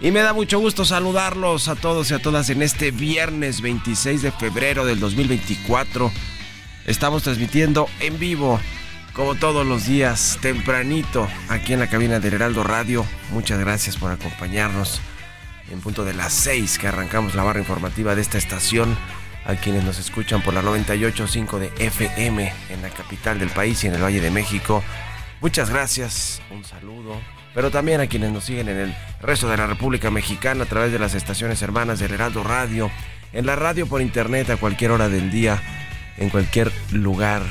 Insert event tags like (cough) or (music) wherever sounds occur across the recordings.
y me da mucho gusto saludarlos a todos y a todas en este viernes 26 de febrero del 2024. Estamos transmitiendo en vivo, como todos los días, tempranito, aquí en la cabina del Heraldo Radio. Muchas gracias por acompañarnos en punto de las 6 que arrancamos la barra informativa de esta estación. A quienes nos escuchan por la 98.5 de FM en la capital del país y en el Valle de México. Muchas gracias, un saludo, pero también a quienes nos siguen en el resto de la República Mexicana a través de las estaciones hermanas del Heraldo Radio, en la radio por internet a cualquier hora del día, en cualquier lugar,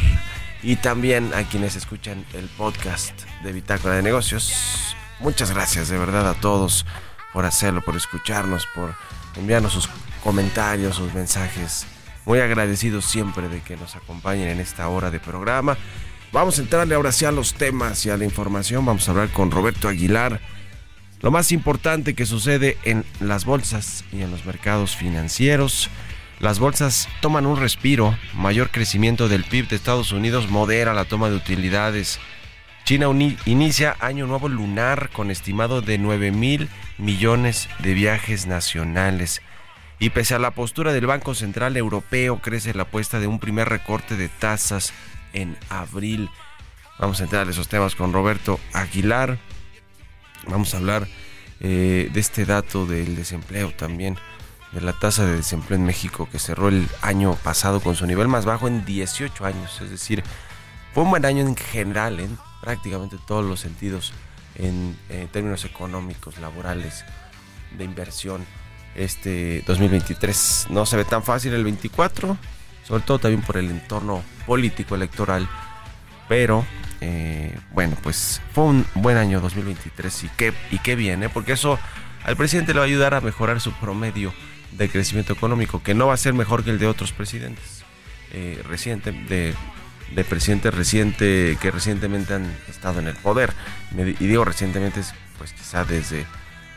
y también a quienes escuchan el podcast de Bitácora de Negocios. Muchas gracias de verdad a todos por hacerlo, por escucharnos, por enviarnos sus comentarios, sus mensajes. Muy agradecidos siempre de que nos acompañen en esta hora de programa. Vamos a entrarle ahora sí a los temas y a la información. Vamos a hablar con Roberto Aguilar. Lo más importante que sucede en las bolsas y en los mercados financieros. Las bolsas toman un respiro. Mayor crecimiento del PIB de Estados Unidos modera la toma de utilidades. China inicia año nuevo lunar con estimado de 9 mil millones de viajes nacionales. Y pese a la postura del Banco Central Europeo, crece la apuesta de un primer recorte de tasas en abril. Vamos a entrar a esos temas con Roberto Aguilar. Vamos a hablar eh, de este dato del desempleo también, de la tasa de desempleo en México que cerró el año pasado con su nivel más bajo en 18 años. Es decir, fue un buen año en general, en prácticamente todos los sentidos, en eh, términos económicos, laborales, de inversión este 2023. No se ve tan fácil el 24, sobre todo también por el entorno político electoral. Pero eh, bueno, pues fue un buen año 2023 y qué, y qué viene, porque eso al presidente le va a ayudar a mejorar su promedio de crecimiento económico, que no va a ser mejor que el de otros presidentes eh, reciente, de, de presidentes reciente, que recientemente han estado en el poder. Y digo recientemente, pues quizá desde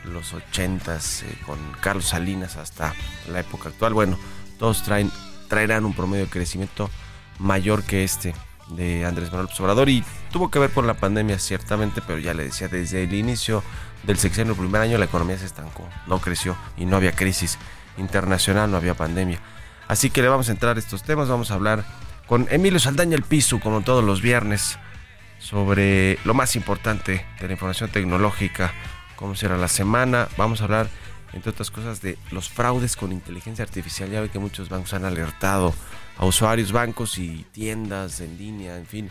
los 80 eh, con Carlos Salinas hasta la época actual. Bueno, todos traen, traerán un promedio de crecimiento mayor que este de Andrés Manuel Obrador y tuvo que ver con la pandemia ciertamente, pero ya le decía, desde el inicio del sexenio, el primer año, la economía se estancó, no creció y no había crisis internacional, no había pandemia. Así que le vamos a entrar a estos temas, vamos a hablar con Emilio Saldaña El Piso, como todos los viernes, sobre lo más importante de la información tecnológica, cómo será la semana. Vamos a hablar, entre otras cosas, de los fraudes con inteligencia artificial. Ya ve que muchos bancos han alertado a usuarios, bancos y tiendas en línea, en fin,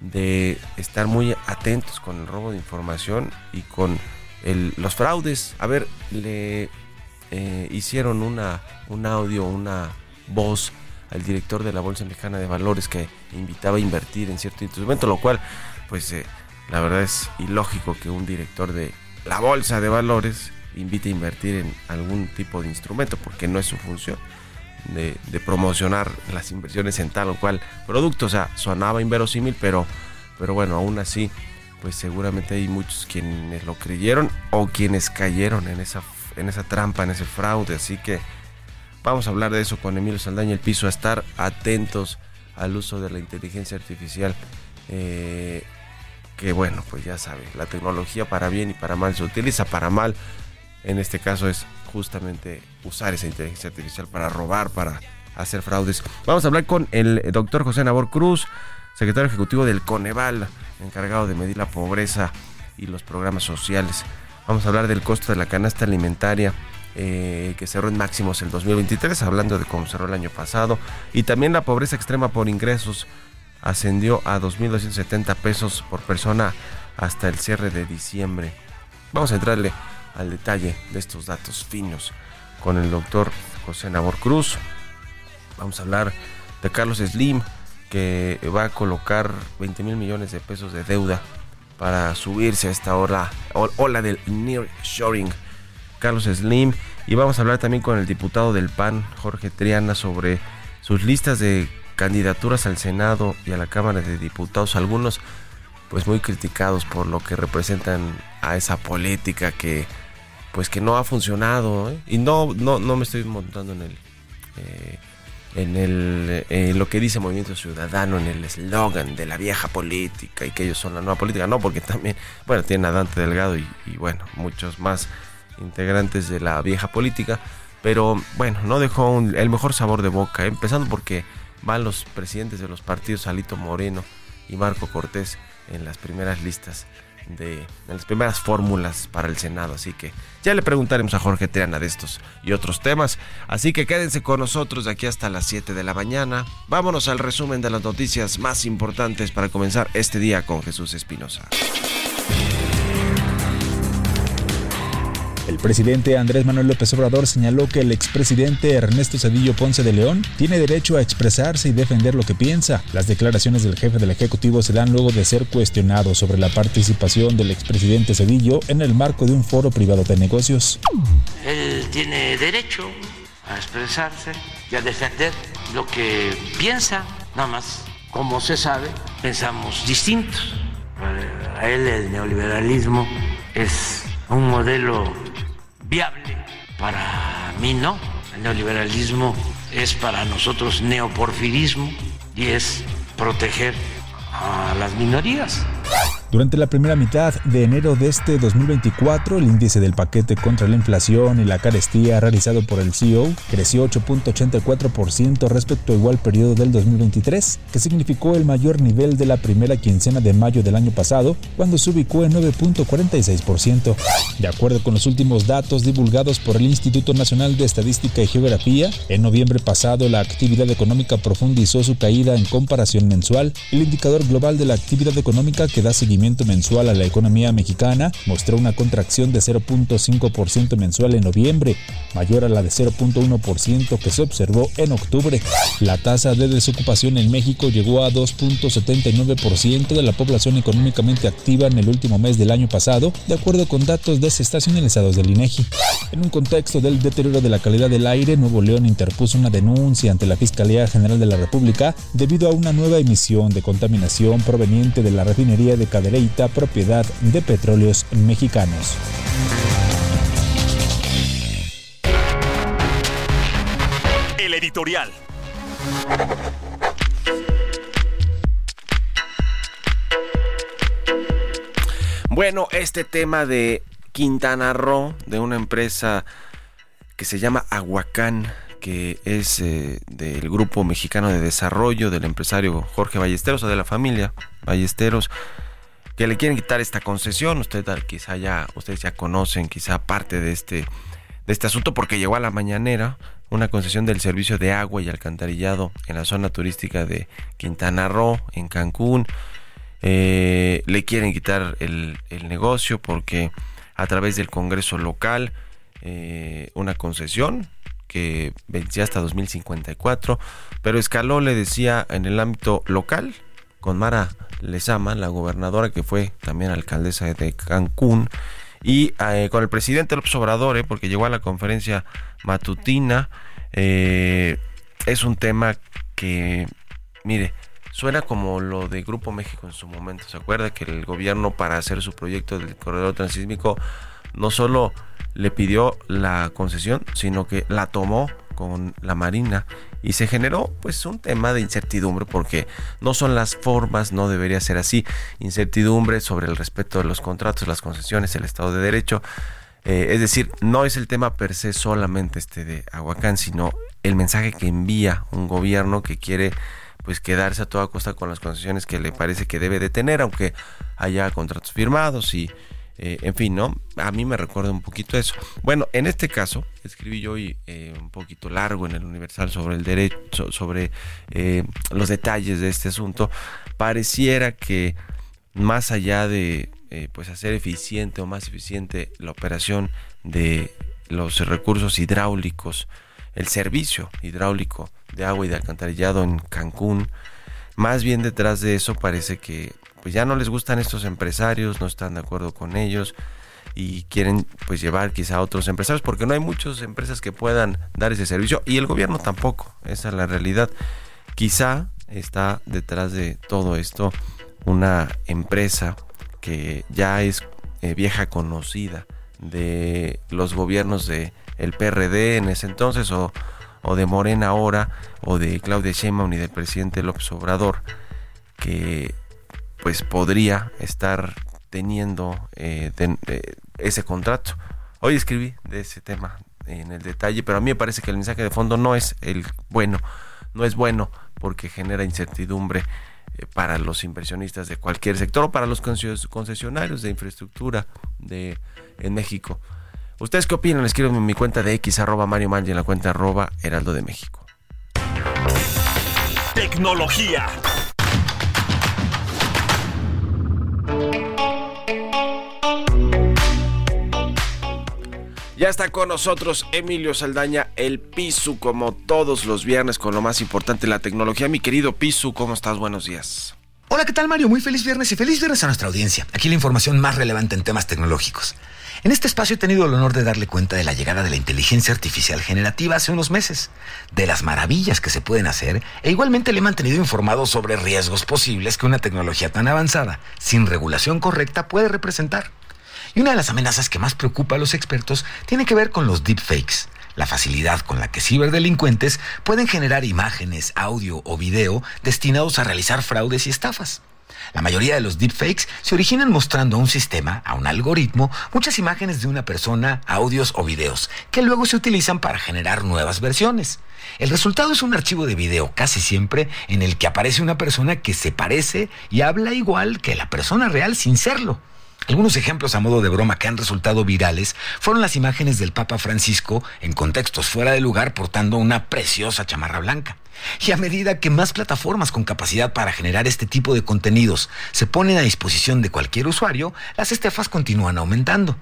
de estar muy atentos con el robo de información y con los fraudes. A ver, le eh, hicieron una, un audio, una voz al director de la Bolsa Mexicana de Valores que invitaba a invertir en cierto instrumento, lo cual, pues, eh, la verdad es ilógico que un director de la bolsa de valores invite a invertir en algún tipo de instrumento, porque no es su función de, promocionar las inversiones en tal o cual producto. O sea, sonaba inverosímil, pero, pero bueno, aún así, pues seguramente hay muchos quienes lo creyeron o quienes cayeron en esa, en esa trampa, en ese fraude. Así que vamos a hablar de eso con Emilio Saldaña, el piso, a estar atentos al uso de la inteligencia artificial. Eh, que bueno, pues ya sabe, la tecnología para bien y para mal se utiliza para mal. En este caso es justamente usar esa inteligencia artificial para robar, para hacer fraudes. Vamos a hablar con el doctor José Nabor Cruz, secretario ejecutivo del Coneval, encargado de medir la pobreza y los programas sociales Vamos a hablar del costo de la canasta alimentaria eh, que cerró en máximos el 2023, hablando de cómo cerró el año pasado. Y también la pobreza extrema por ingresos ascendió a 2.270 pesos por persona hasta el cierre de diciembre. Vamos a entrarle al detalle de estos datos finos con el doctor José Nabor Cruz. Vamos a hablar de Carlos Slim, que va a colocar 20 mil millones de pesos de deuda para subirse a esta ola, ola del nearshoring. Carlos Slim. Y vamos a hablar también con el diputado del PAN, Jorge Triana, sobre sus listas de candidaturas al Senado y a la Cámara de Diputados. Algunos pues muy criticados por lo que representan a esa política que pues que no ha funcionado ¿eh? y no no no me estoy montando en el eh, en el eh, lo que dice Movimiento Ciudadano en el eslogan de la vieja política y que ellos son la nueva política. No porque también bueno tienen a Dante Delgado y, bueno muchos más integrantes de la vieja política. Pero bueno no dejó el mejor sabor de boca empezando porque van los presidentes de los partidos Alito Moreno y Marco Cortés en las primeras listas de las primeras fórmulas para el Senado. Así que ya le preguntaremos a Jorge Triana de estos y otros temas. Así que quédense con nosotros de aquí hasta las 7 de la mañana. Vámonos al resumen de las noticias más importantes para comenzar este día con Jesús Espinosa. El presidente Andrés Manuel López Obrador señaló que el expresidente Ernesto Cedillo Ponce de León tiene derecho a expresarse y defender lo que piensa. Las declaraciones del jefe del Ejecutivo se dan luego de ser cuestionado sobre la participación del expresidente Cedillo en el marco de un foro privado de negocios. Él tiene derecho a expresarse y a defender lo que piensa, nada más. Como se sabe, pensamos distintos. Para él el neoliberalismo es un modelo viable. Para mí no. El neoliberalismo es para nosotros neoporfirismo y es proteger a las minorías. Durante la primera mitad de enero de este 2024, el índice del paquete contra la inflación y la carestía realizado por el CEO creció 8.84% respecto al igual periodo del 2023, que significó el mayor nivel de la primera quincena de mayo del año pasado, cuando se ubicó en 9.46%. De acuerdo con los últimos datos divulgados por el Instituto Nacional de Estadística y Geografía, en noviembre pasado la actividad económica profundizó su caída en comparación mensual. El indicador global de la actividad económica que da seguimiento mensual a la economía mexicana mostró una contracción de 0.5% mensual en noviembre, mayor a la de 0.1% que se observó en octubre. La tasa de desocupación en México llegó a 2.79% de la población económicamente activa en el último mes del año pasado, de acuerdo con datos desestacionalizados del INEGI. En un contexto del deterioro de la calidad del aire, Nuevo León interpuso una denuncia ante la Fiscalía General de la República debido a una nueva emisión de contaminación proveniente de la refinería de Cadena propiedad de petróleos mexicanos. El editorial. Bueno, este tema de Quintana Roo, de una empresa que se llama Aguacán, que es eh, del Grupo Mexicano de Desarrollo, del empresario Jorge Ballesteros o de la familia Ballesteros, que le quieren quitar esta concesión. Usted quizá ya, ustedes ya conocen quizá parte de este, de este asunto porque llegó a la mañanera una concesión del servicio de agua y alcantarillado en la zona turística de Quintana Roo, en Cancún. Eh, le quieren quitar el, negocio porque a través del Congreso local eh, una concesión que vencía hasta 2054, pero escaló, le decía, en el ámbito local, con Mara Lezama, la gobernadora que fue también alcaldesa de Cancún, y eh, con el presidente López Obrador, eh, porque llegó a la conferencia matutina. Eh, es un tema que, mire, suena como lo de Grupo México en su momento. ¿Se acuerda que el gobierno para hacer su proyecto del corredor transísmico no solo le pidió la concesión, sino que la tomó con la Marina y se generó pues un tema de incertidumbre porque no son las formas, no debería ser así, incertidumbre sobre el respeto de los contratos, las concesiones, el Estado de Derecho. Eh, es decir, no es el tema per se solamente este de Aguacán, sino el mensaje que envía un gobierno que quiere pues quedarse a toda costa con las concesiones que le parece que debe de tener, aunque haya contratos firmados y eh, en fin, ¿no? A mí me recuerda un poquito eso. Bueno, en este caso, escribí yo hoy eh, un poquito largo en el Universal sobre el derecho, sobre eh, los detalles de este asunto. Pareciera que más allá de pues hacer eficiente o más eficiente la operación de los recursos hidráulicos, el servicio hidráulico de agua y de alcantarillado en Cancún, más bien detrás de eso parece que pues ya no les gustan estos empresarios, no están de acuerdo con ellos y quieren pues llevar quizá a otros empresarios porque no hay muchas empresas que puedan dar ese servicio y el gobierno tampoco, esa es la realidad. Quizá está detrás de todo esto una empresa que ya es eh, vieja conocida de los gobiernos de el PRD en ese entonces o, o de Morena ahora o de Claudia Sheinbaum y del presidente López Obrador que pues podría estar teniendo eh, ese contrato. Hoy escribí de ese tema en el detalle, pero a mí me parece que el mensaje de fondo no es el bueno, no es bueno porque genera incertidumbre eh, para los inversionistas de cualquier sector o para los concesionarios de infraestructura de, en México. ¿Ustedes qué opinan? Escriben en mi cuenta de X arroba Mario y en la cuenta arroba Heraldo de México. Tecnología. Ya está con nosotros Emilio Saldaña, el Pisu, como todos los viernes, con lo más importante, la tecnología. Mi querido Pisu, ¿cómo estás? Buenos días. Hola, ¿qué tal Mario? Muy feliz viernes y feliz viernes a nuestra audiencia. Aquí la información más relevante en temas tecnológicos. En este espacio he tenido el honor de darle cuenta de la llegada de la inteligencia artificial generativa hace unos meses, de las maravillas que se pueden hacer e igualmente le he mantenido informado sobre riesgos posibles que una tecnología tan avanzada, sin regulación correcta, puede representar. Y una de las amenazas que más preocupa a los expertos tiene que ver con los deepfakes, la facilidad con la que ciberdelincuentes pueden generar imágenes, audio o video destinados a realizar fraudes y estafas. La mayoría de los deepfakes se originan mostrando a un sistema, a un algoritmo, muchas imágenes de una persona, audios o videos, que luego se utilizan para generar nuevas versiones. El resultado es un archivo de video, casi siempre, en el que aparece una persona que se parece y habla igual que la persona real sin serlo. Algunos ejemplos a modo de broma que han resultado virales fueron las imágenes del Papa Francisco en contextos fuera de lugar portando una preciosa chamarra blanca. Y a medida que más plataformas con capacidad para generar este tipo de contenidos se ponen a disposición de cualquier usuario, las estafas continúan aumentando.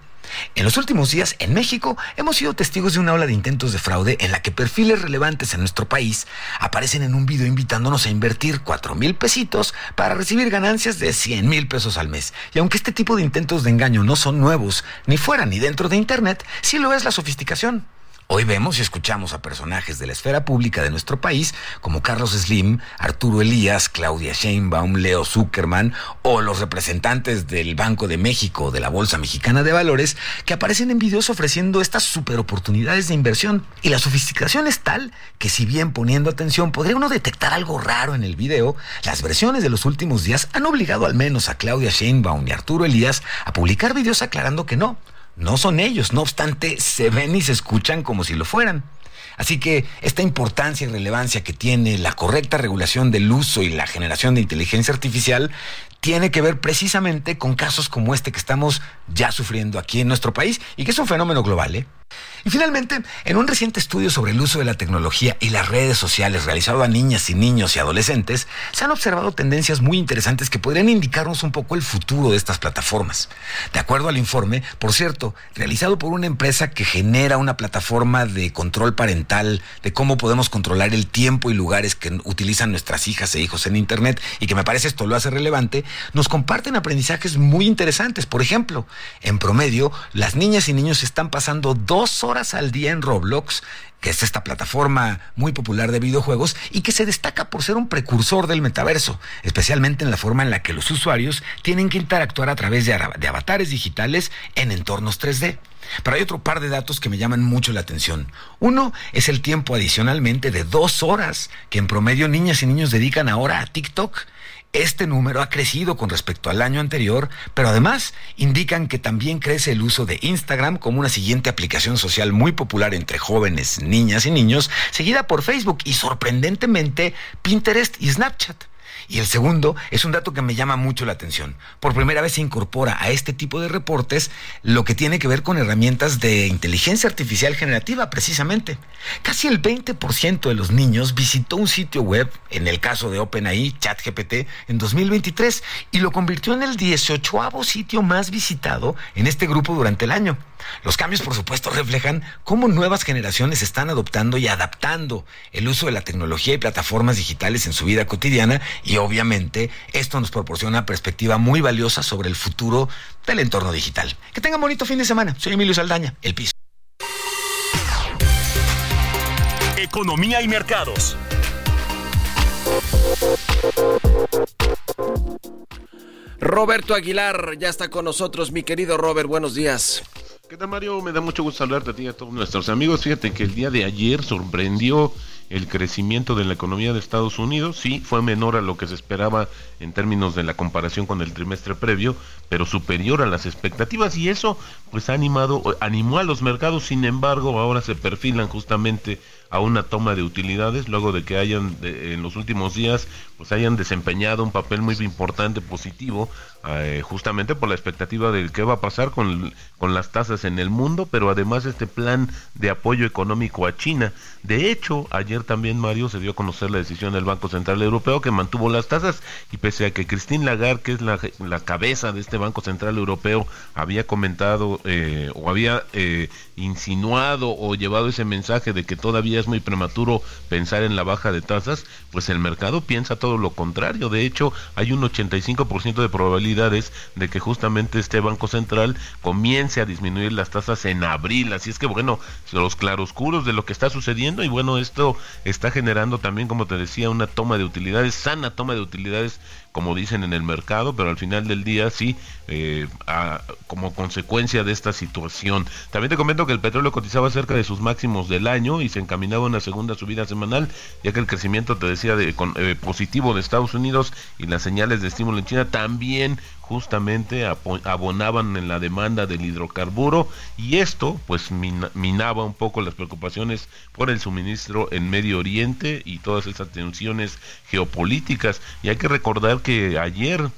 En los últimos días, en México, hemos sido testigos de una ola de intentos de fraude en la que perfiles relevantes en nuestro país aparecen en un video invitándonos a invertir cuatro mil pesitos para recibir ganancias de 100 mil pesos al mes. Y aunque este tipo de intentos de engaño no son nuevos, ni fuera ni dentro de Internet, sí lo es la sofisticación. Hoy vemos y escuchamos a personajes de la esfera pública de nuestro país como Carlos Slim, Arturo Elías, Claudia Sheinbaum, Leo Zuckerman o los representantes del Banco de México o de la Bolsa Mexicana de Valores que aparecen en videos ofreciendo estas super oportunidades de inversión. Y la sofisticación es tal que si bien poniendo atención podría uno detectar algo raro en el video, las versiones de los últimos días han obligado al menos a Claudia Sheinbaum y Arturo Elías a publicar videos aclarando que no no son ellos, no obstante, se ven y se escuchan como si lo fueran. Así que esta importancia y relevancia que tiene la correcta regulación del uso y la generación de inteligencia artificial tiene que ver precisamente con casos como este que estamos ya sufriendo aquí en nuestro país y que es un fenómeno global. ¿eh? Y finalmente, en un reciente estudio sobre el uso de la tecnología y las redes sociales realizado a niñas y niños y adolescentes, se han observado tendencias muy interesantes que podrían indicarnos un poco el futuro de estas plataformas. De acuerdo al informe, por cierto, realizado por una empresa que genera una plataforma de control parental de cómo podemos controlar el tiempo y lugares que utilizan nuestras hijas e hijos en Internet y que me parece esto lo hace relevante, nos comparten aprendizajes muy interesantes. Por ejemplo, en promedio, las niñas y niños están pasando dos horas al día en Roblox, que es esta plataforma muy popular de videojuegos y que se destaca por ser un precursor del metaverso, especialmente en la forma en la que los usuarios tienen que interactuar a través de, avatares digitales en entornos 3D. Pero hay otro par de datos que me llaman mucho la atención. Uno es el tiempo adicionalmente de dos horas que en promedio niñas y niños dedican ahora a TikTok este número ha crecido con respecto al año anterior, pero además indican que también crece el uso de Instagram como una siguiente aplicación social muy popular entre jóvenes, niñas y niños, seguida por Facebook y sorprendentemente Pinterest y Snapchat. Y el segundo es un dato que me llama mucho la atención. Por primera vez se incorpora a este tipo de reportes lo que tiene que ver con herramientas de inteligencia artificial generativa, precisamente. Casi el 20% de los niños visitó un sitio web, en el caso de OpenAI, ChatGPT, en 2023 y lo convirtió en el 18 sitio más visitado en este grupo durante el año. Los cambios, por supuesto, reflejan cómo nuevas generaciones están adoptando y adaptando el uso de la tecnología y plataformas digitales en su vida cotidiana y obviamente esto nos proporciona una perspectiva muy valiosa sobre el futuro del entorno digital. Que tengan bonito fin de semana. Soy Emilio Saldaña, El Piso. Economía y mercados. Roberto Aguilar ya está con nosotros, mi querido Robert, buenos días. ¿Qué tal Mario? Me da mucho gusto saludarte a ti y a todos nuestros amigos. Fíjate que el día de ayer sorprendió el crecimiento de la economía de Estados Unidos. Sí, fue menor a lo que se esperaba en términos de la comparación con el trimestre previo, pero superior a las expectativas y eso pues ha animado, animó a los mercados. Sin embargo, ahora se perfilan justamente a una toma de utilidades luego de que hayan en los últimos días pues hayan desempeñado un papel muy importante positivo eh, justamente por la expectativa de qué va a pasar con, con las tasas en el mundo pero además este plan de apoyo económico a China de hecho ayer también Mario se dio a conocer la decisión del Banco Central Europeo que mantuvo las tasas y pese a que Christine Lagarde que es la, la cabeza de este Banco Central Europeo había comentado eh, o había eh, insinuado o llevado ese mensaje de que todavía es muy prematuro pensar en la baja de tasas, pues el mercado piensa todo lo contrario. De hecho, hay un 85% de probabilidades de que justamente este Banco Central comience a disminuir las tasas en abril. Así es que bueno, los claroscuros de lo que está sucediendo y bueno, esto está generando también, como te decía, una toma de utilidades, sana toma de utilidades como dicen en el mercado, pero al final del día sí, eh, como consecuencia de esta situación. También te comento que el petróleo cotizaba cerca de sus máximos del año y se encaminaba a una segunda subida semanal, ya que el crecimiento, te decía, de, eh, positivo de Estados Unidos y las señales de estímulo en China también justamente abonaban en la demanda del hidrocarburo y esto pues minaba un poco las preocupaciones por el suministro en Medio Oriente y todas esas tensiones geopolíticas. Y hay que recordar que ayer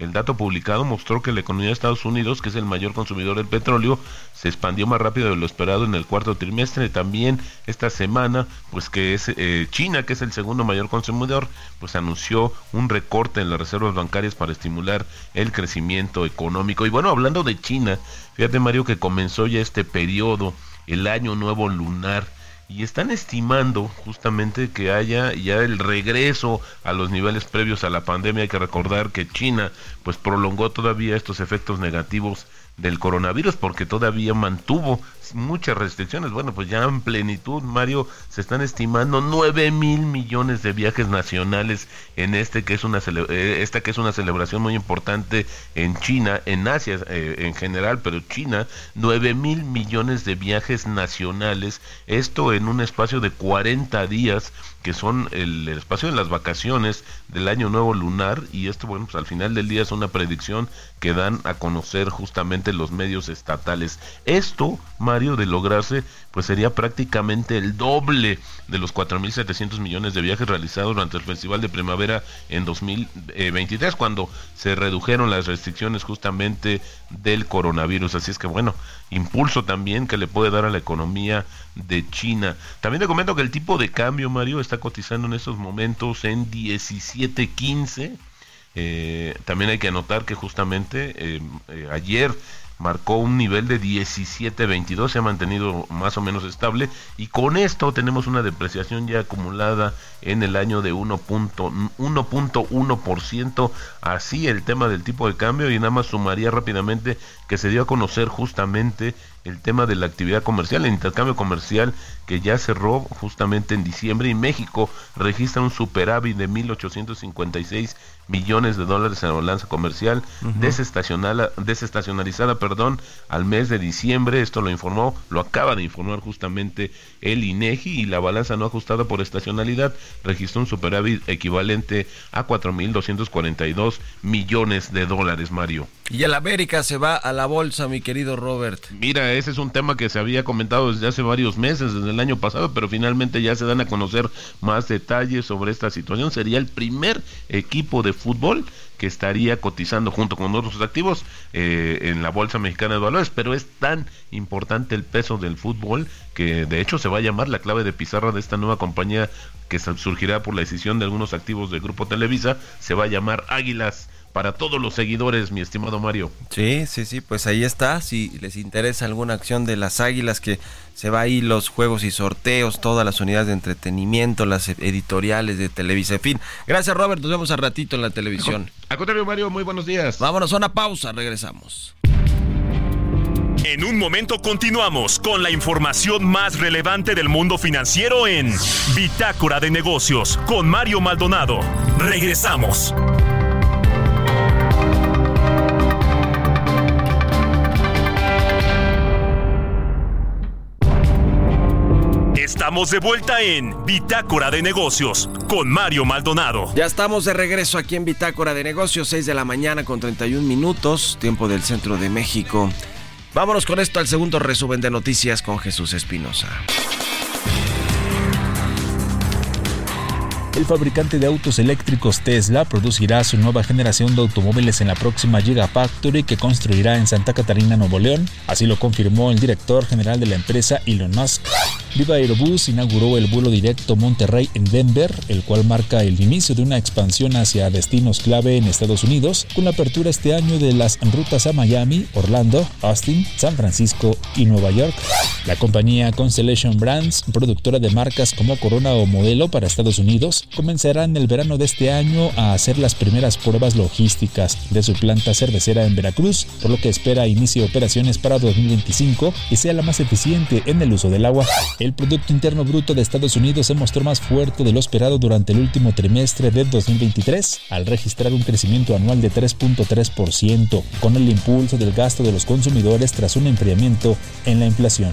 el dato publicado mostró que la economía de Estados Unidos, que es el mayor consumidor del petróleo, se expandió más rápido de lo esperado en el cuarto trimestre. También esta semana, pues que es eh, China, que es el segundo mayor consumidor, pues anunció un recorte en las reservas bancarias para estimular el crecimiento económico. Y bueno, hablando de China, fíjate Mario que comenzó ya este periodo, el año nuevo lunar y están estimando justamente que haya ya el regreso a los niveles previos a la pandemia. Hay que recordar que China pues prolongó todavía estos efectos negativos del coronavirus porque todavía mantuvo muchas restricciones. Bueno, pues ya en plenitud, Mario, se están estimando 9 mil millones de viajes nacionales en este que es una eh, esta que es una celebración muy importante en China, en Asia eh, en general, pero China, 9 mil millones de viajes nacionales, esto en un espacio de 40 días que son el, espacio de las vacaciones del año nuevo lunar y esto bueno pues al final del día es una predicción que dan a conocer justamente los medios estatales. Esto Mario de lograrse pues sería prácticamente el doble de los 4.700 millones de viajes realizados durante el Festival de Primavera en 2023 cuando se redujeron las restricciones justamente del coronavirus así es que bueno impulso también que le puede dar a la economía de China. También te comento que el tipo de cambio, Mario, está cotizando en estos momentos en 17.15. Eh, también hay que anotar que justamente eh, eh, ayer marcó un nivel de 17.22, se ha mantenido más o menos estable y con esto tenemos una depreciación ya acumulada en el año de 1.1%, así el tema del tipo de cambio y nada más sumaría rápidamente que se dio a conocer justamente el tema de la actividad comercial, el intercambio comercial que ya cerró justamente en diciembre y México registra un superávit de 1.856 millones de dólares en la balanza comercial desestacionalizada perdón, al mes de diciembre. Esto lo informó, lo acaba de informar justamente el INEGI y la balanza no ajustada por estacionalidad registró un superávit equivalente a 4.242 millones de dólares, Mario. Y el América se va a la bolsa, mi querido Robert. Mira, ese es un tema que se había comentado desde hace varios meses, desde el año pasado, pero finalmente ya se dan a conocer más detalles sobre esta situación. Sería el primer equipo de fútbol que estaría cotizando junto con otros activos eh, en la Bolsa Mexicana de Valores, pero es tan importante el peso del fútbol que de hecho se va a llamar la clave de pizarra de esta nueva compañía que surgirá por la decisión de algunos activos del Grupo Televisa, se va a llamar Águilas para todos los seguidores, mi estimado Mario. Sí, sí, sí, pues ahí está. Si les interesa alguna acción de las Águilas, que se va ahí los juegos y sorteos, todas las unidades de entretenimiento, las editoriales de Televisa. En fin, gracias Robert, nos vemos al ratito en la televisión. Al contrario, Mario, muy buenos días. Vámonos a una pausa, regresamos. En un momento continuamos con la información más relevante del mundo financiero en Bitácora de Negocios con Mario Maldonado. Regresamos. Estamos de vuelta en Bitácora de Negocios con Mario Maldonado. Ya estamos de regreso aquí en Bitácora de Negocios, 6 de la mañana con 31 minutos, tiempo del centro de México. Vámonos con esto al segundo resumen de noticias con Jesús Espinosa. El fabricante de autos eléctricos Tesla producirá su nueva generación de automóviles en la próxima Gigafactory que construirá en Santa Catarina, Nuevo León. Así lo confirmó el director general de la empresa Elon Musk. Viva Aerobús inauguró el vuelo directo Monterrey en Denver, el cual marca el inicio de una expansión hacia destinos clave en Estados Unidos, con la apertura este año de las rutas a Miami, Orlando, Austin, San Francisco y Nueva York. La compañía Constellation Brands, productora de marcas como Corona o Modelo para Estados Unidos, comenzará en el verano de este año a hacer las primeras pruebas logísticas de su planta cervecera en Veracruz, por lo que espera inicie operaciones para 2025 y sea la más eficiente en el uso del agua. El Producto Interno Bruto de Estados Unidos se mostró más fuerte de lo esperado durante el último trimestre de 2023, al registrar un crecimiento anual de 3.3%, con el impulso del gasto de los consumidores tras un enfriamiento en la inflación.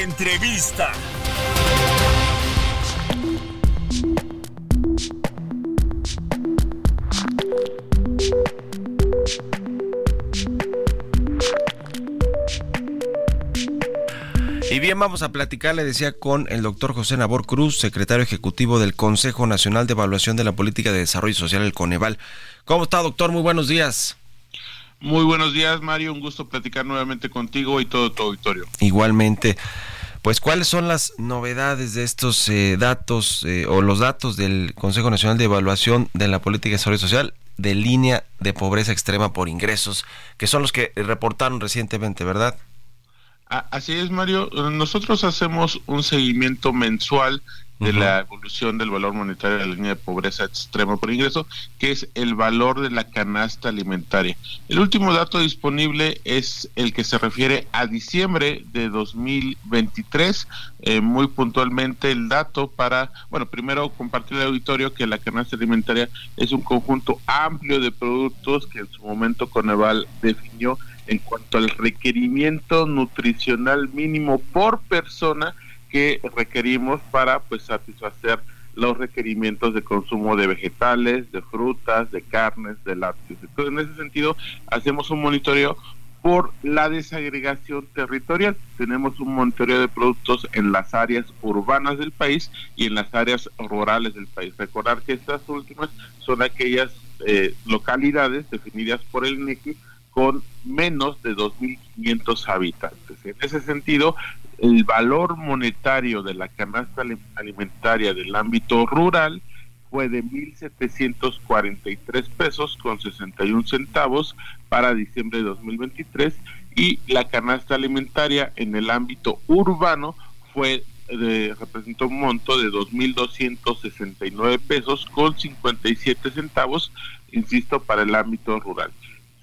Entrevista. Y bien, vamos a platicar, le decía, con el doctor José Nabor Cruz, secretario ejecutivo del Consejo Nacional de Evaluación de la Política de Desarrollo Social, el Coneval. ¿Cómo está, doctor? Muy buenos días. Muy buenos días, Mario. Un gusto platicar nuevamente contigo y todo tu auditorio. Igualmente. Pues, ¿cuáles son las novedades de estos eh, datos eh, o los datos del Consejo Nacional de Evaluación de la Política de Desarrollo Social de línea de pobreza extrema por ingresos, que son los que reportaron recientemente, ¿verdad? Así es, Mario. Nosotros hacemos un seguimiento mensual de la evolución del valor monetario de la línea de pobreza extrema por ingreso, que es el valor de la canasta alimentaria. El último dato disponible es el que se refiere a diciembre de 2023, eh, muy puntualmente el dato para, bueno, primero compartir al auditorio que la canasta alimentaria es un conjunto amplio de productos que en su momento Coneval definió en cuanto al requerimiento nutricional mínimo por persona que requerimos para pues satisfacer los requerimientos de consumo de vegetales, de frutas, de carnes, de lácteos. Entonces, en ese sentido, hacemos un monitoreo por la desagregación territorial. Tenemos un monitoreo de productos en las áreas urbanas del país y en las áreas rurales del país. Recordar que estas últimas son aquellas eh, localidades definidas por el INEGI con menos de 2.500 habitantes. En ese sentido, el valor monetario de la canasta alimentaria del ámbito rural fue de 1.743 pesos con 61 centavos para diciembre de 2023 y la canasta alimentaria en el ámbito urbano fue de, representó un monto de 2.269 pesos con 57 centavos, insisto, para el ámbito rural.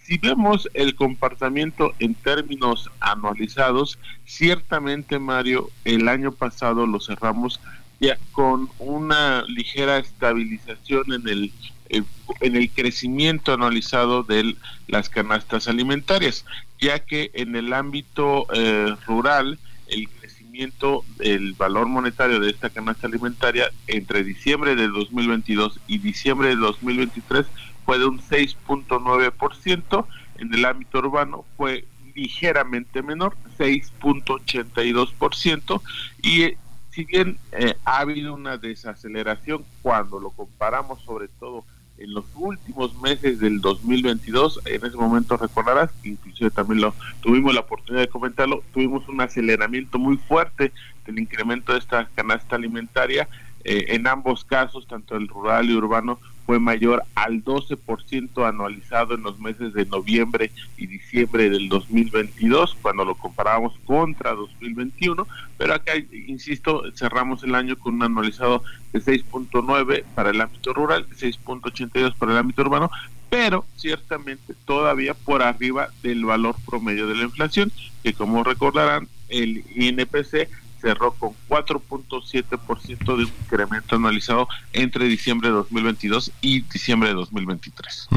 Si vemos el comportamiento en términos anualizados, ciertamente Mario, el año pasado lo cerramos ya con una ligera estabilización en el, en el crecimiento anualizado de las canastas alimentarias, ya que en el ámbito eh, rural el crecimiento del valor monetario de esta canasta alimentaria entre diciembre de 2022 y diciembre de 2023 fue de un 6.9%, en el ámbito urbano fue ligeramente menor, 6.82%, y eh, si bien eh, ha habido una desaceleración cuando lo comparamos sobre todo en los últimos meses del 2022, en ese momento recordarás inclusive también lo tuvimos la oportunidad de comentarlo, tuvimos un aceleramiento muy fuerte del incremento de esta canasta alimentaria, eh, en ambos casos, tanto el rural y urbano, fue mayor al 12% anualizado en los meses de noviembre y diciembre del 2022, cuando lo comparamos contra 2021, pero acá, insisto, cerramos el año con un anualizado de 6.9 para el ámbito rural, 6.82 para el ámbito urbano, pero ciertamente todavía por arriba del valor promedio de la inflación, que como recordarán, el INPC cerró con 4.7% de incremento anualizado entre diciembre de 2022 y diciembre de 2023.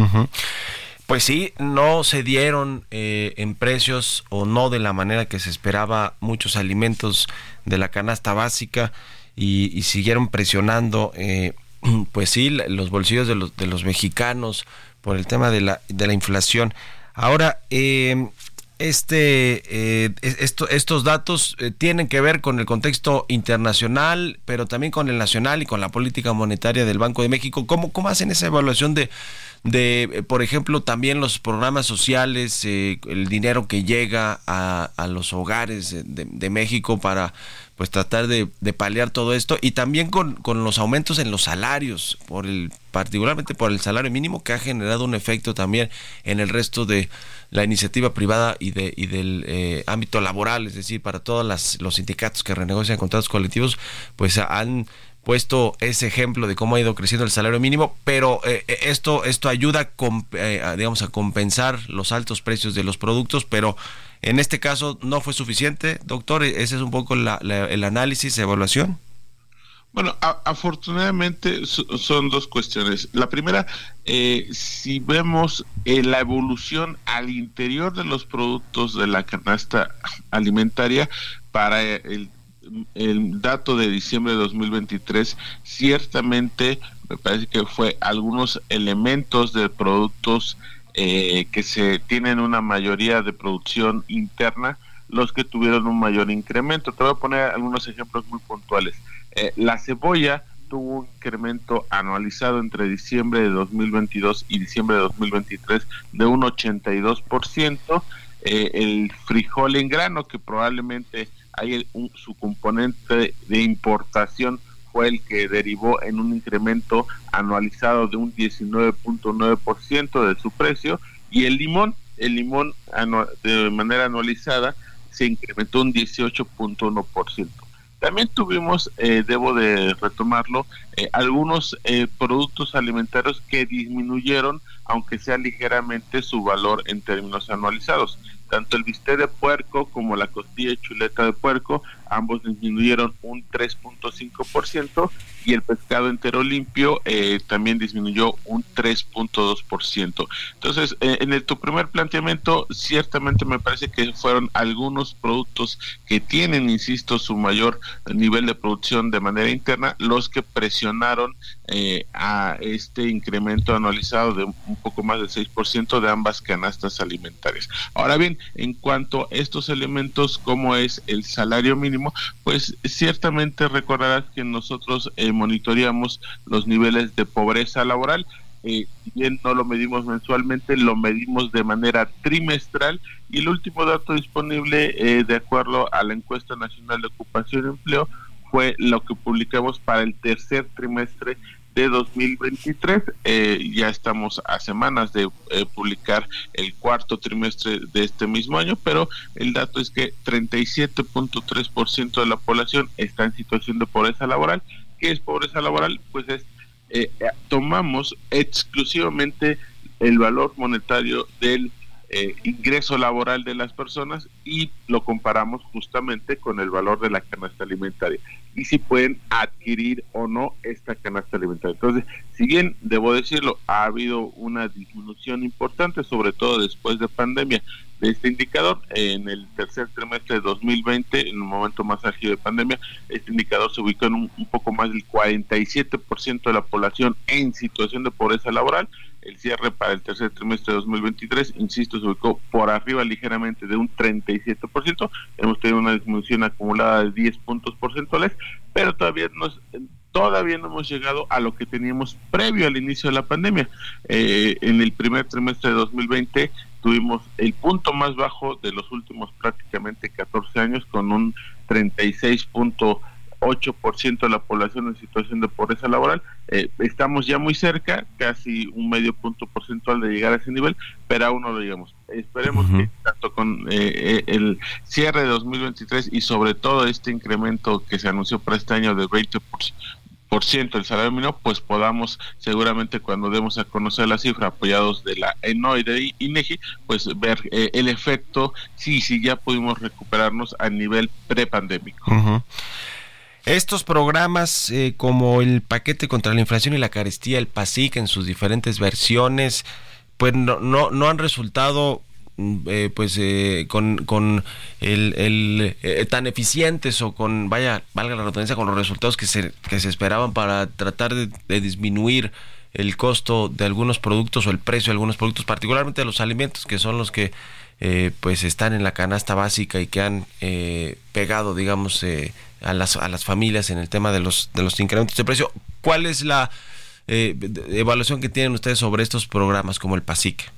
Pues sí, no se dieron eh, en precios o no de la manera que se esperaba muchos alimentos de la canasta básica y, siguieron presionando, eh, (clears throat) pues sí, los bolsillos de los, de los mexicanos por el tema de la, de la inflación. Ahora, eh, este, eh, estos datos eh, tienen que ver con el contexto internacional, pero también con el nacional y con la política monetaria del Banco de México. ¿Cómo, cómo hacen esa evaluación de, de, eh, por ejemplo, también los programas sociales, el dinero que llega a, a los hogares de, México para pues tratar de, de, paliar todo esto y también con, con los aumentos en los salarios, por el, particularmente por el salario mínimo que ha generado un efecto también en el resto de la iniciativa privada y, de, y del eh, ámbito laboral, es decir, para todos los sindicatos que renegocian contratos colectivos, pues han puesto ese ejemplo de cómo ha ido creciendo el salario mínimo, pero eh, eh, esto esto ayuda a, digamos a compensar los altos precios de los productos, pero en este caso no fue suficiente, doctor. Ese es un poco el análisis, evaluación. Bueno, afortunadamente son dos cuestiones. La primera, eh, si vemos eh, la evolución al interior de los productos de la canasta alimentaria para el, dato de diciembre de 2023, ciertamente me parece que fue algunos elementos de productos eh, que se tienen una mayoría de producción interna los que tuvieron un mayor incremento. Te voy a poner algunos ejemplos muy puntuales eh, la cebolla tuvo un incremento anualizado entre diciembre de 2022 y diciembre de 2023 de un 82%. Eh, el frijol en grano, que probablemente hay su componente de importación fue el que derivó en un incremento anualizado de un 19.9% de su precio y el limón, el limón de manera anualizada se incrementó un 18.1%. También tuvimos, eh, debo de retomarlo, eh, algunos eh, productos alimentarios que disminuyeron, aunque sea ligeramente, su valor en términos anualizados. Tanto el bistec de puerco como la costilla y chuleta de puerco, ambos disminuyeron un 3.5% y el pescado entero limpio eh, también disminuyó un 3.2%. Entonces, eh, en tu primer planteamiento, ciertamente me parece que fueron algunos productos que tienen, insisto, su mayor nivel de producción de manera interna, los que presionaron eh, a este incremento anualizado de un poco más del 6% de ambas canastas alimentarias. Ahora bien, en cuanto a estos elementos como es el salario mínimo, pues ciertamente recordarás que nosotros eh, monitoreamos los niveles de pobreza laboral eh, si bien no lo medimos mensualmente, lo medimos de manera trimestral y el último dato disponible eh, de acuerdo a la encuesta nacional de ocupación y empleo fue lo que publicamos para el tercer trimestre de 2023. Eh, ya estamos a semanas de eh, publicar el cuarto trimestre de este mismo año, pero el dato es que 37.3% de la población está en situación de pobreza laboral. ¿Qué es pobreza laboral? Pues es eh, tomamos exclusivamente el valor monetario del eh, ingreso laboral de las personas y lo comparamos justamente con el valor de la canasta alimentaria y si pueden adquirir o no esta canasta alimentaria. Entonces, si bien debo decirlo, ha habido una disminución importante, sobre todo después de pandemia, de este indicador. En el tercer trimestre de 2020, en un momento más álgido de pandemia, este indicador se ubicó en un, poco más del 47% de la población en situación de pobreza laboral el cierre para el tercer trimestre de 2023, insisto, se ubicó por arriba ligeramente de un 37%. Hemos tenido una disminución acumulada de 10 puntos porcentuales, pero todavía no, todavía no hemos llegado a lo que teníamos previo al inicio de la pandemia. Eh, en el primer trimestre de 2020 tuvimos el punto más bajo de los últimos prácticamente 14 años con un 36 8% de la población en situación de pobreza laboral. Eh, estamos ya muy cerca, casi un medio punto porcentual de llegar a ese nivel, pero aún no lo llegamos. Esperemos que tanto con eh, eh, el cierre de 2023 y sobre todo este incremento que se anunció para este año de 20% por ciento el salario mínimo, pues podamos seguramente cuando demos a conocer la cifra apoyados de la ENO y de INEGI, pues ver el efecto, si sí, sí, ya pudimos recuperarnos a nivel prepandémico. Estos programas eh, como el paquete contra la inflación y la carestía, el PASIC en sus diferentes versiones, pues no, no, no han resultado mm, eh, pues eh, con, con el, el tan eficientes o con vaya valga la redundancia con los resultados que se, que se esperaban para tratar de, de, disminuir el costo de algunos productos o el precio de algunos productos particularmente de los alimentos que son los que eh, pues están en la canasta básica y que han eh, pegado digamos eh, a las a las familias en el tema de los de los incrementos de precio. Cuál es la evaluación que tienen ustedes sobre estos programas como el PASIC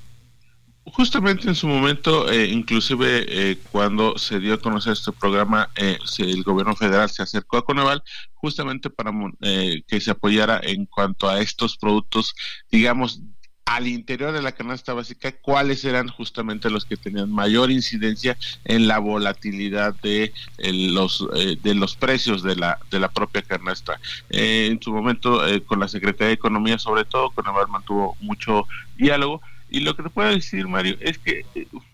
Justamente en su momento, inclusive cuando se dio a conocer este programa, el gobierno federal se acercó a Coneval justamente para que se apoyara en cuanto a estos productos, digamos, al interior de la canasta básica cuáles eran justamente los que tenían mayor incidencia en la volatilidad de los eh, de los precios de la de la propia canasta eh, en su momento eh, con la Secretaría de Economía sobre todo con el mantuvo mucho diálogo. Y lo que te puedo decir Mario es que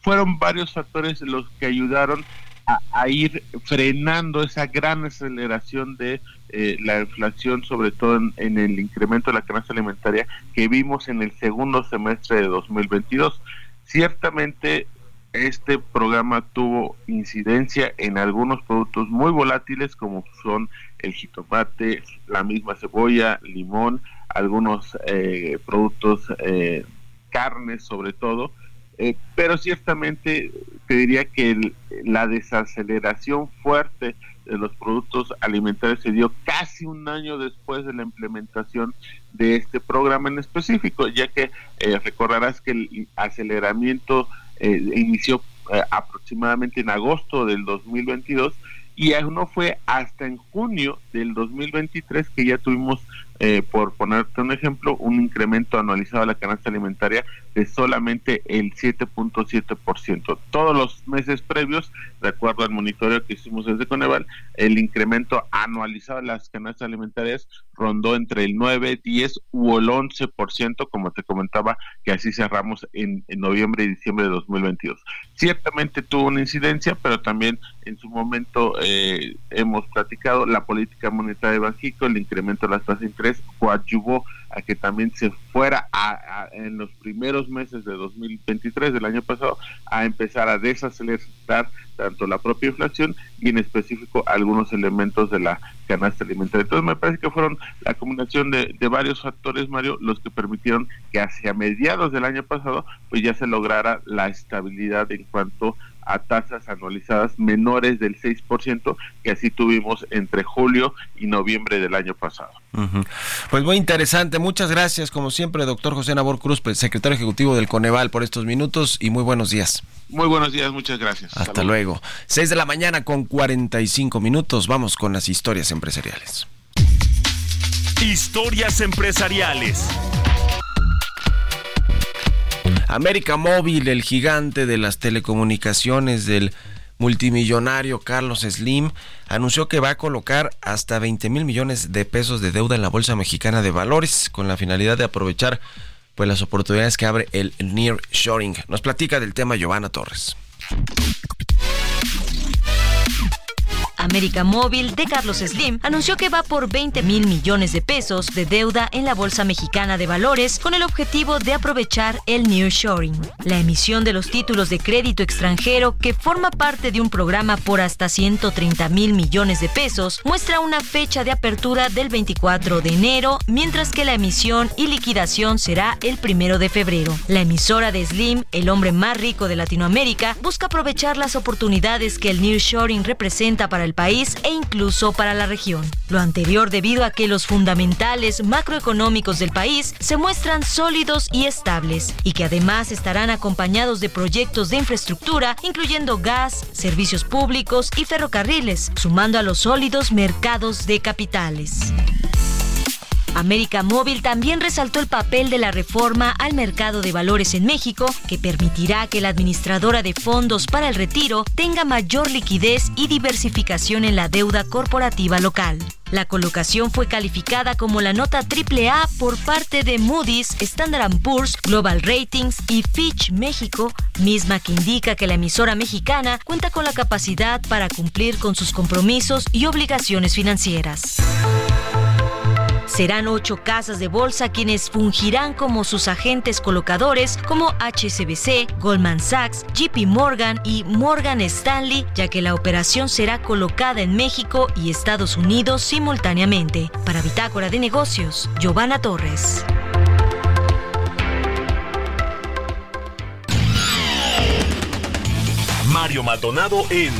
fueron varios factores los que ayudaron a, ir frenando esa gran aceleración de eh, la inflación, sobre todo en, el incremento de la canasta alimentaria que vimos en el segundo semestre de 2022. Ciertamente este programa tuvo incidencia en algunos productos muy volátiles como son el jitomate, la misma cebolla, limón, algunos eh, productos, eh, carnes sobre todo, eh, pero ciertamente te diría que la desaceleración fuerte de los productos alimentarios se dio casi un año después de la implementación de este programa en específico, ya que eh, recordarás que el aceleramiento eh, inició aproximadamente en agosto del 2022 y no fue hasta en junio del 2023 que ya tuvimos eh, por ponerte un ejemplo, un incremento anualizado de la canasta alimentaria de solamente el 7.7%. Todos los meses previos, de acuerdo al monitoreo que hicimos desde Coneval, el incremento anualizado de las canastas alimentarias rondó entre el 9, 10 u el 11%, como te comentaba, que así cerramos en, noviembre y diciembre de 2022. Ciertamente tuvo una incidencia, pero también en su momento eh, hemos platicado la política monetaria de Banjico, el incremento de las tasas de coadyuvó a que también se fuera a, en los primeros meses de 2023 del año pasado a empezar a desacelerar tanto la propia inflación y en específico algunos elementos de la canasta alimentaria. Entonces me parece que fueron la combinación de, de, varios factores, Mario, los que permitieron que hacia mediados del año pasado pues ya se lograra la estabilidad en cuanto a tasas anualizadas menores del 6% que así tuvimos entre julio y noviembre del año pasado. Pues muy interesante. Muchas gracias, como siempre, doctor José Nabor Cruz, secretario ejecutivo del Coneval, por estos minutos y muy buenos días. Muy buenos días, muchas gracias. Hasta luego. 6 de la mañana con 45 minutos. Vamos con las historias empresariales. Historias empresariales. América Móvil, el gigante de las telecomunicaciones del multimillonario Carlos Slim, anunció que va a colocar hasta 20 mil millones de pesos de deuda en la Bolsa Mexicana de Valores con la finalidad de aprovechar pues, las oportunidades que abre el Near Shoring. Nos platica del tema Giovanna Torres. América Móvil de Carlos Slim anunció que va por 20 mil millones de pesos de deuda en la Bolsa Mexicana de Valores con el objetivo de aprovechar el nearshoring. La emisión de los títulos de crédito extranjero, que forma parte de un programa por hasta 130 mil millones de pesos, muestra una fecha de apertura del 24 de enero, mientras que la emisión y liquidación será el 1 de febrero. La emisora de Slim, el hombre más rico de Latinoamérica, busca aprovechar las oportunidades que el nearshoring representa para el país e incluso para la región. Lo anterior debido a que los fundamentales macroeconómicos del país se muestran sólidos y estables y que además estarán acompañados de proyectos de infraestructura incluyendo gas, servicios públicos y ferrocarriles, sumando a los sólidos mercados de capitales. América Móvil también resaltó el papel de la reforma al mercado de valores en México, que permitirá que la administradora de fondos para el retiro tenga mayor liquidez y diversificación en la deuda corporativa local. La colocación fue calificada como la nota AAA por parte de Moody's, Standard Poor's, Global Ratings y Fitch México, misma que indica que la emisora mexicana cuenta con la capacidad para cumplir con sus compromisos y obligaciones financieras. Serán ocho casas de bolsa quienes fungirán como sus agentes colocadores como HSBC, Goldman Sachs, JP Morgan y Morgan Stanley, ya que la operación será colocada en México y Estados Unidos simultáneamente. Para Bitácora de Negocios, Giovanna Torres. Mario Maldonado en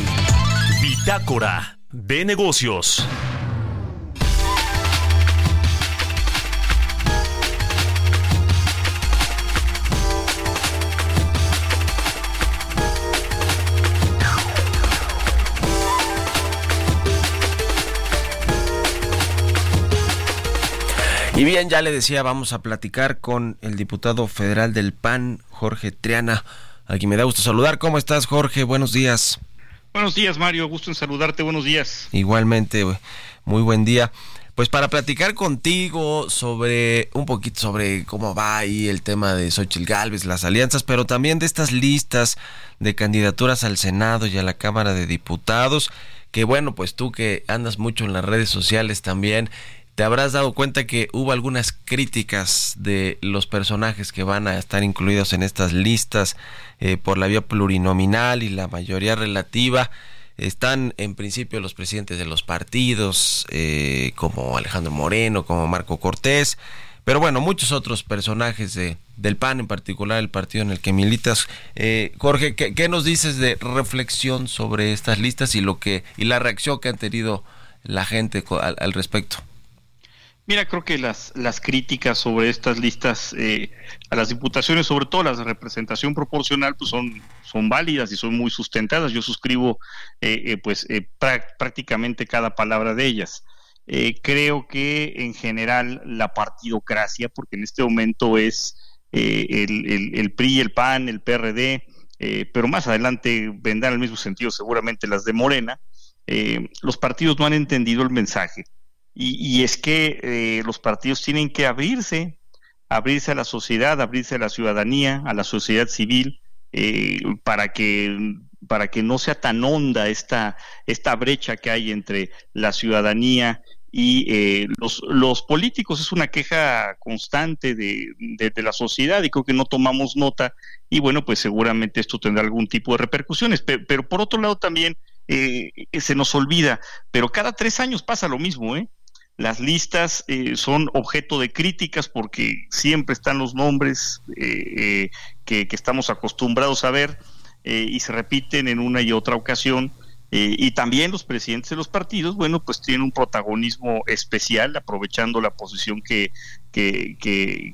Bitácora de Negocios. Y bien, ya le decía, vamos a platicar con el diputado federal del PAN, Jorge Triana, a quien me da gusto saludar. ¿Cómo estás, Jorge? Buenos días. Buenos días, Mario. Gusto en saludarte. Buenos días. Igualmente, muy buen día. Pues para platicar contigo sobre un poquito sobre cómo va ahí el tema de Xochitl Galvez, las alianzas, pero también de estas listas de candidaturas al Senado y a la Cámara de Diputados, que bueno, pues tú que andas mucho en las redes sociales también, te habrás dado cuenta que hubo algunas críticas de los personajes que van a estar incluidos en estas listas eh, por la vía plurinominal y la mayoría relativa. Están en principio los presidentes de los partidos, eh, como Alejandro Moreno, como Marco Cortés, pero bueno, muchos otros personajes de, del PAN, en particular el partido en el que militas. Eh, Jorge, ¿qué, nos dices de reflexión sobre estas listas y lo que y la reacción que han tenido la gente al respecto? Mira, creo que las, las críticas sobre estas listas eh, a las diputaciones, sobre todo las de representación proporcional, pues son, son válidas y son muy sustentadas. Yo suscribo eh, eh, pues prácticamente cada palabra de ellas. creo que en general la partidocracia, porque en este momento es el, el, el, PRI, el PAN, el PRD, pero más adelante vendrán el mismo sentido seguramente las de Morena, los partidos no han entendido el mensaje y, es que eh, los partidos tienen que abrirse, abrirse a la sociedad, abrirse a la ciudadanía, a la sociedad civil, eh, para que para que no sea tan honda esta, esta brecha que hay entre la ciudadanía y eh, los, los políticos. Es una queja constante de, de, la sociedad y creo que no tomamos nota y bueno, pues seguramente esto tendrá algún tipo de repercusiones. Pero, por otro lado también se nos olvida, pero cada tres años pasa lo mismo, ¿eh? Las listas eh, son objeto de críticas porque siempre están los nombres eh, eh, que, estamos acostumbrados a ver. y se repiten en una y otra ocasión. y también los presidentes de los partidos, bueno, pues tienen un protagonismo especial, aprovechando la posición que, que,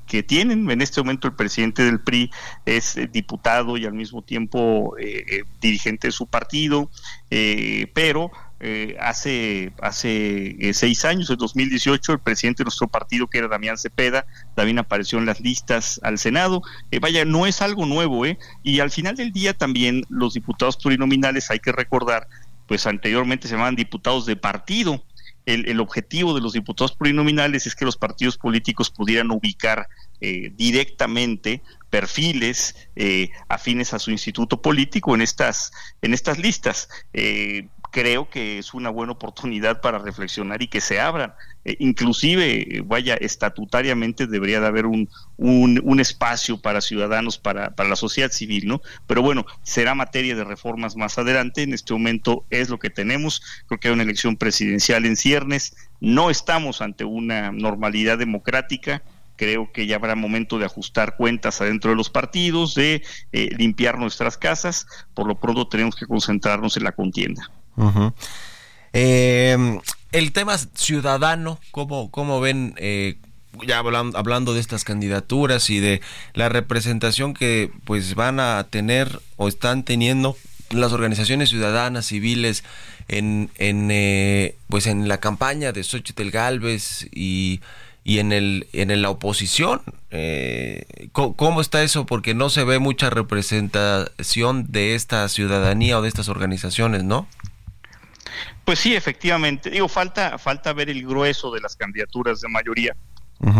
que, tienen. En este momento el presidente del PRI es diputado y al mismo tiempo dirigente de su partido, pero eh, hace, hace eh, seis años, en 2018, el presidente de nuestro partido, que era Damián Cepeda, también apareció en las listas al Senado. Eh, vaya, no es algo nuevo, ¿eh? Y al final del día también los diputados plurinominales, hay que recordar, pues anteriormente se llamaban diputados de partido. El, el objetivo de los diputados plurinominales es que los partidos políticos pudieran ubicar directamente perfiles afines a su instituto político en estas en estas listas creo que es una buena oportunidad para reflexionar y que se abran. Eh, inclusive, eh, vaya, estatutariamente debería de haber un, un, espacio para ciudadanos, para, para, la sociedad civil, ¿no? Pero bueno, será materia de reformas más adelante. En este momento es lo que tenemos. Creo que hay una elección presidencial en ciernes. No estamos ante una normalidad democrática creo que ya habrá momento de ajustar cuentas adentro de los partidos, de eh, limpiar nuestras casas. Por lo pronto tenemos que concentrarnos en la contienda. Eh, el tema ciudadano, ¿cómo, cómo ven, eh, ya hablando, hablando de estas candidaturas y de la representación que pues van a tener o están teniendo las organizaciones ciudadanas civiles en, en eh, pues en la campaña de Xochitl Galvez y y en el en la oposición ¿cómo, está eso porque no se ve mucha representación de esta ciudadanía o de estas organizaciones no pues sí, efectivamente. Digo, falta, falta ver el grueso de las candidaturas de mayoría.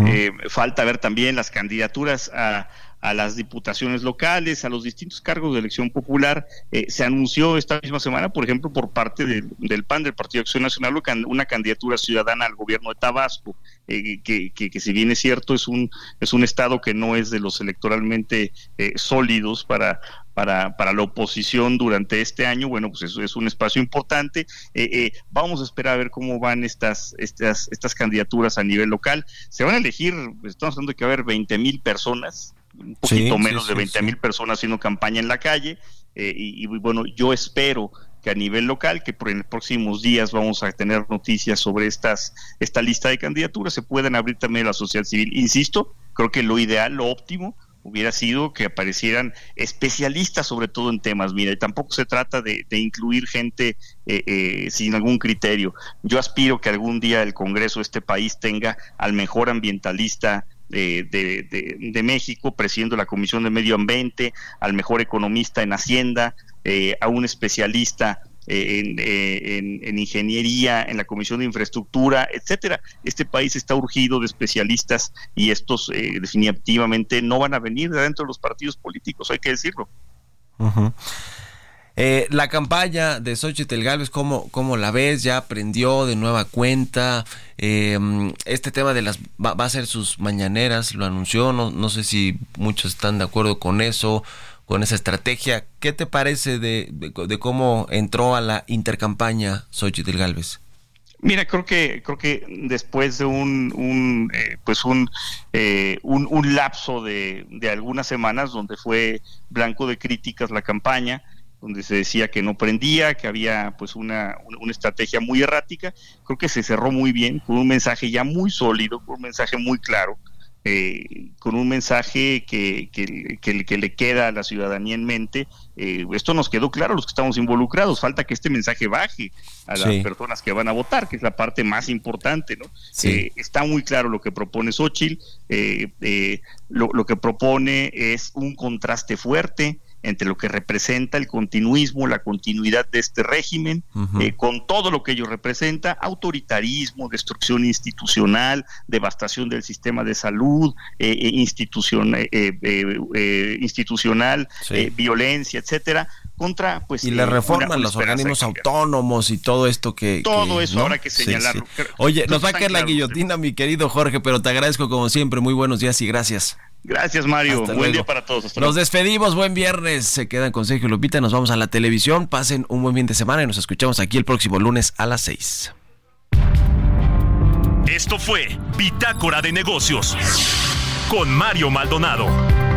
Eh, falta ver también las candidaturas a, a, las diputaciones locales, a los distintos cargos de elección popular. Eh, se anunció esta misma semana, por ejemplo, por parte del PAN, del Partido de Acción Nacional, una candidatura ciudadana al gobierno de Tabasco, eh, que, que, que, si bien es cierto, es un, es un estado que no es de los electoralmente sólidos para, para, para la oposición durante este año, bueno, pues eso es un espacio importante. Eh, eh, vamos a esperar a ver cómo van estas, estas, estas candidaturas a nivel local. Se van a elegir, estamos hablando de que va a haber 20 mil personas, un poquito menos de 20 mil personas haciendo campaña en la calle. Eh, y, bueno, yo espero que a nivel local, que por en los próximos días vamos a tener noticias sobre estas, esta lista de candidaturas, se puedan abrir también a la sociedad civil. Insisto, creo que lo ideal, lo óptimo, hubiera sido que aparecieran especialistas sobre todo en temas. Mira, y tampoco se trata de, incluir gente eh, eh, sin algún criterio. Yo aspiro que algún día el Congreso de este país tenga al mejor ambientalista de, de, México, presidiendo la Comisión de Medio Ambiente, al mejor economista en Hacienda, eh, a un especialista eh, en, ingeniería, en la Comisión de Infraestructura, etcétera. Este país está urgido de especialistas y estos eh, definitivamente no van a venir de dentro de los partidos políticos, hay que decirlo. Eh, la campaña de Xochitl Galvez, ¿cómo, ¿cómo la ves? ¿Ya aprendió de nueva cuenta? este tema de las... Va, a ser sus mañaneras, lo anunció, no, no sé si muchos están de acuerdo con eso con esa estrategia. ¿Qué te parece de, de, cómo entró a la intercampaña Xochitl Galvez? Mira, creo que creo que después de un, un eh, pues un, eh, un, un lapso de, de algunas semanas donde fue blanco de críticas la campaña, donde se decía que no prendía, que había pues una, una, estrategia muy errática, creo que se cerró muy bien, con un mensaje ya muy sólido, con un mensaje muy claro, eh, con un mensaje que, que, que, le queda a la ciudadanía en mente. Eh, esto nos quedó claro los que estamos involucrados. Falta que este mensaje baje a las personas que van a votar, que es la parte más importante. ¿no? Eh, está muy claro lo que propone Xochitl. Lo, lo, que propone es un contraste fuerte entre lo que representa el continuismo, la continuidad de este régimen, eh, con todo lo que ello representa, autoritarismo, destrucción institucional, devastación del sistema de salud, eh, eh, institucional, violencia, etcétera, contra pues y la reforma los organismos autónomos y todo esto que todo eso ahora que señalarlo. oye nos va a caer la guillotina mi querido Jorge pero te agradezco como siempre. Muy buenos días y gracias Gracias, Mario. buen día para todos. nos despedimos, buen viernes. Se quedan con Sergio Lupita, nos vamos a la televisión. Pasen un buen fin de semana y nos escuchamos aquí el próximo lunes a las 6. Esto fue Bitácora de Negocios con Mario Maldonado.